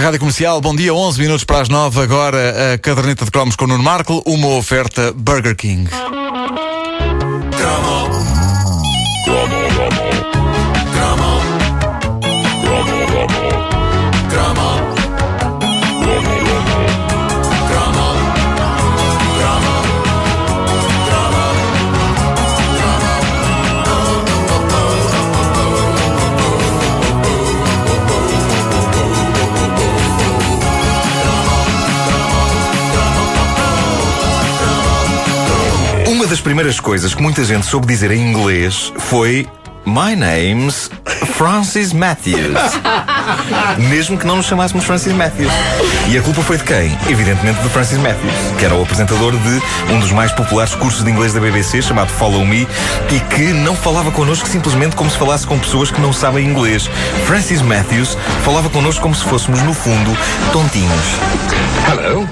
Rádio Comercial, bom dia, 11 minutos para as 9. Agora a caderneta de cromos com o Nuno Marco, uma oferta Burger King. Uma das primeiras coisas que muita gente soube dizer em inglês foi My name's Francis Matthews. Mesmo que não nos chamássemos Francis Matthews. E a culpa foi de quem? Evidentemente de Francis Matthews, que era o apresentador de um dos mais populares cursos de inglês da BBC, chamado Follow Me, e que não falava connosco simplesmente como se falasse com pessoas que não sabem inglês. Francis Matthews falava connosco como se fôssemos, no fundo, tontinhos. Hello.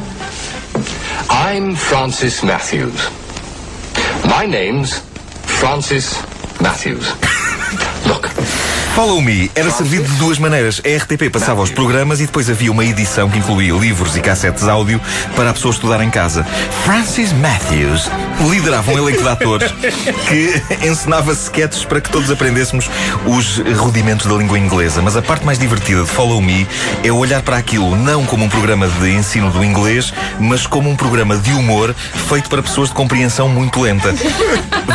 I'm Francis Matthews. My name's Francis Matthews. Look, Follow Me era servido de duas maneiras. A RTP passava os programas e depois havia uma edição que incluía livros e cassetes áudio para a pessoa estudar em casa. Francis Matthews liderava um elenco de atores que ensinava sketches para que todos aprendêssemos os rudimentos da língua inglesa. Mas a parte mais divertida de Follow Me é olhar para aquilo não como um programa de ensino do inglês, mas como um programa de humor feito para pessoas de compreensão muito lenta.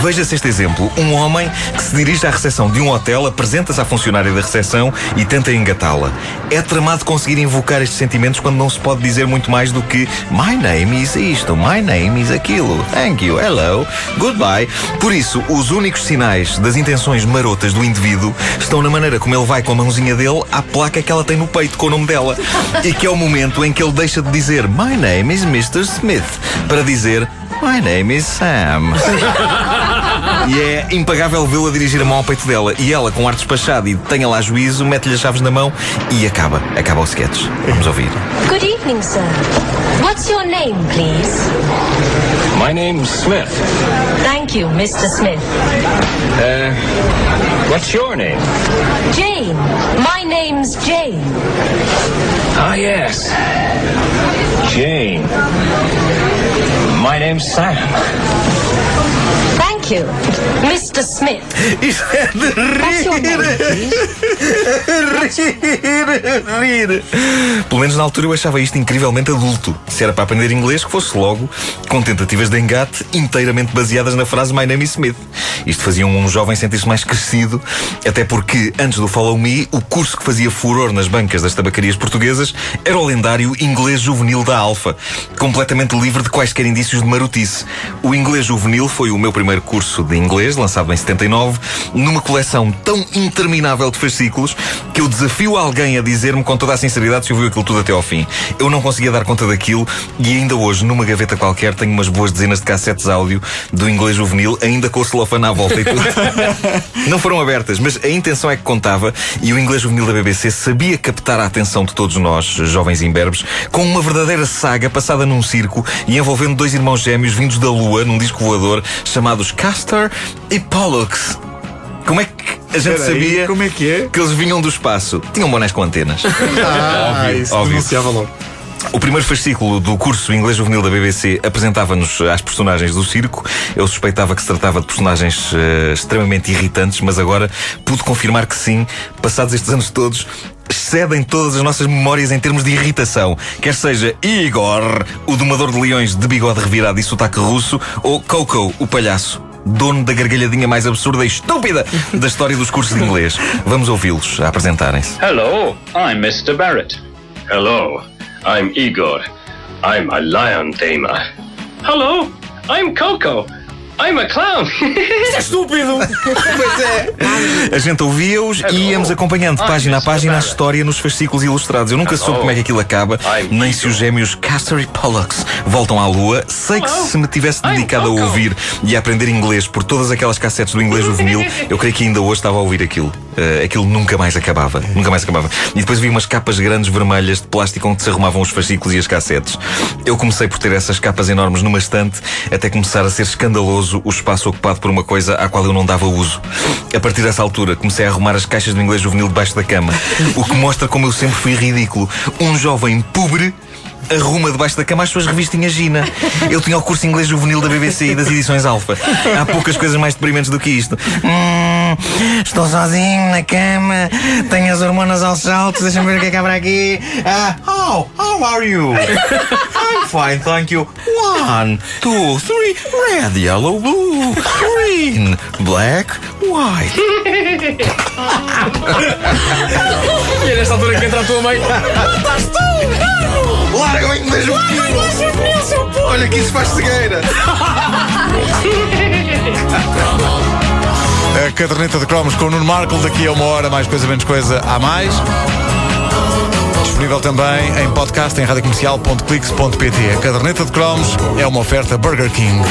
Veja-se este exemplo. Um homem que se dirige à recepção de um hotel, apresenta-se à funcionária da recepção e tenta engatá-la. É tramado conseguir invocar estes sentimentos quando não se pode dizer muito mais do que My name is isto, my name is aquilo, thank you, hello, goodbye. Por isso, os únicos sinais das intenções marotas do indivíduo estão na maneira como ele vai com a mãozinha dele à placa que ela tem no peito com o nome dela. E que é o momento em que ele deixa de dizer My name is Mr. Smith para dizer My name is Sam. E é impagável vê-la dirigir a mão ao peito dela. E ela, com ar despachado e tenha lá juízo, mete-lhe as chaves na mão e acaba. Acaba o sketch. Vamos ouvir. Good evening, sir. What's your name, please? my name's Smith. Thank you, Mr. Smith. Uh, what's your name? Jane. My name's Jane. Ah, yes. Jane. My name's Sam. Mr. Smith. Isto é de rir, rir, rir. Pelo menos na altura eu achava isto incrivelmente adulto. Se era para aprender inglês, que fosse logo com tentativas de engate inteiramente baseadas na frase My name is Smith. Isto fazia um jovem sentir-se mais crescido, até porque antes do Follow Me, o curso que fazia furor nas bancas das tabacarias portuguesas era o lendário inglês juvenil da Alfa, completamente livre de quaisquer indícios de marotice. O inglês juvenil foi o meu primeiro curso de inglês, lançado em 79, numa coleção tão interminável de fascículos que eu desafio alguém a dizer-me com toda a sinceridade se ouviu aquilo tudo até ao fim. Eu não conseguia dar conta daquilo e ainda hoje, numa gaveta qualquer, tenho umas boas dezenas de cassetes áudio do inglês juvenil, ainda com o celofane à volta e tudo. não foram abertas, mas a intenção é que contava e o inglês juvenil da BBC sabia captar a atenção de todos nós, jovens imberbes, com uma verdadeira saga passada num circo e envolvendo dois irmãos gêmeos vindos da Lua num disco voador chamados Castor e Pollux. Como é que a gente Espera aí, sabia como é que é? que eles vinham do espaço? Tinham bonés com antenas. Ah, Óbvio, isso óbvio. denunciava logo. O primeiro fascículo do curso Inglês Juvenil da BBC apresentava-nos às personagens do circo. Eu suspeitava que se tratava de personagens eh, extremamente irritantes, mas agora pude confirmar que sim, passados estes anos todos, excedem todas as nossas memórias em termos de irritação. Quer seja Igor, o domador de leões de bigode revirado e sotaque russo, ou Coco, o palhaço. Dono da gargalhadinha mais absurda e estúpida da história dos cursos de inglês. Vamos ouvi-los a apresentarem-se. Hello, I'm Mr. Barrett. Hello, I'm Igor. I'm a lion tamer. Hello, I'm Coco. I'm a clown. Estúpido! A gente ouvia-os e íamos acompanhando página a página a história nos fascículos ilustrados. Eu nunca soube como é que aquilo acaba, nem se os gêmeos Castor e Pollux voltam à Lua. Sei que se me tivesse dedicado a ouvir e a aprender inglês por todas aquelas cassetes do inglês juvenil, eu creio que ainda hoje estava a ouvir aquilo. Eh, aquilo nunca mais acabava. Nunca mais acabava. E depois vi umas capas grandes vermelhas de plástico onde se arrumavam os fascículos e as cassetes. Eu comecei por ter essas capas enormes numa estante até começar a ser escandaloso o espaço ocupado por uma coisa à qual eu não dava uso. A partir dessa altura, comecei a arrumar as caixas do inglês juvenil debaixo da cama, o que mostra como eu sempre fui ridículo. Um jovem pobre arruma debaixo da cama as suas revistinhas Gina. Eu tinha o curso inglês juvenil da BBC e das edições Alfa. Há poucas coisas mais deprimentes do que isto. Hum, estou sozinho na cama, tenho as hormonas aos saltos, deixa-me ver o que é que há aqui. Ah, how, how are you? I'm fine, thank you. One, two, three, red, yellow, blue, green, black, white. E é nesta altura que entra a tua mãe. Larga-me, deixa o Olha que isso faz cegueira. A caderneta de cromos com o Nuno Marco. Daqui a uma hora, mais coisa, menos coisa, há mais. Disponível também em podcast em radiocomercial.clix.pt. A caderneta de cromos é uma oferta Burger King.